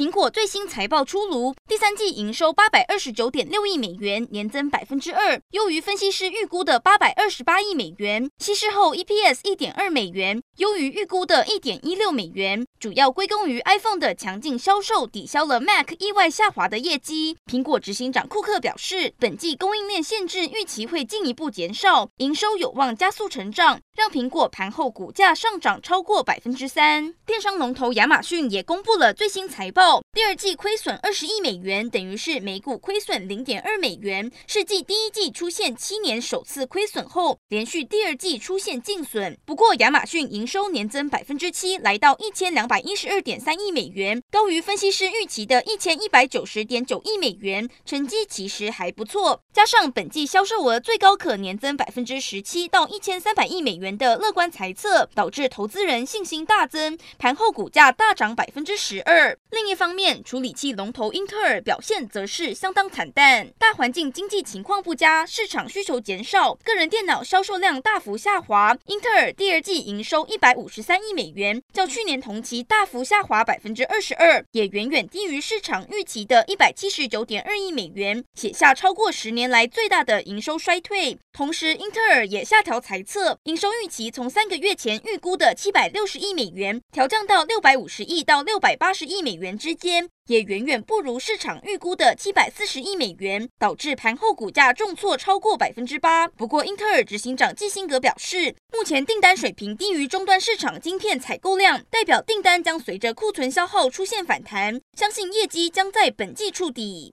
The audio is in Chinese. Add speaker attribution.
Speaker 1: 苹果最新财报出炉，第三季营收八百二十九点六亿美元，年增百分之二，优于分析师预估的八百二十八亿美元。稀释后 EPS 一点二美元，优于预估的一点一六美元，主要归功于 iPhone 的强劲销售，抵消了 Mac 意外下滑的业绩。苹果执行长库克表示，本季供应链限制预期会进一步减少，营收有望加速成长，让苹果盘后股价上涨超过百分之三。电商龙头亚马逊也公布了最新财报。no 第二季亏损二十亿美元，等于是每股亏损零点二美元，是继第一季出现七年首次亏损后，连续第二季出现净损。不过，亚马逊营收年增百分之七，来到一千两百一十二点三亿美元，高于分析师预期的一千一百九十点九亿美元，成绩其实还不错。加上本季销售额最高可年增百分之十七到一千三百亿美元的乐观猜测，导致投资人信心大增，盘后股价大涨百分之十二。另一方面，处理器龙头英特尔表现则是相当惨淡，大环境经济情况不佳，市场需求减少，个人电脑销售量大幅下滑。英特尔第二季营收一百五十三亿美元，较去年同期大幅下滑百分之二十二，也远远低于市场预期的一百七十九点二亿美元，写下超过十年来最大的营收衰退。同时，英特尔也下调财测，营收预期从三个月前预估的七百六十亿美元，调降到六百五十亿到六百八十亿美元之间。也远远不如市场预估的七百四十亿美元，导致盘后股价重挫超过百分之八。不过，英特尔执行长基辛格表示，目前订单水平低于终端市场晶片采购量，代表订单将随着库存消耗出现反弹，相信业绩将在本季触底。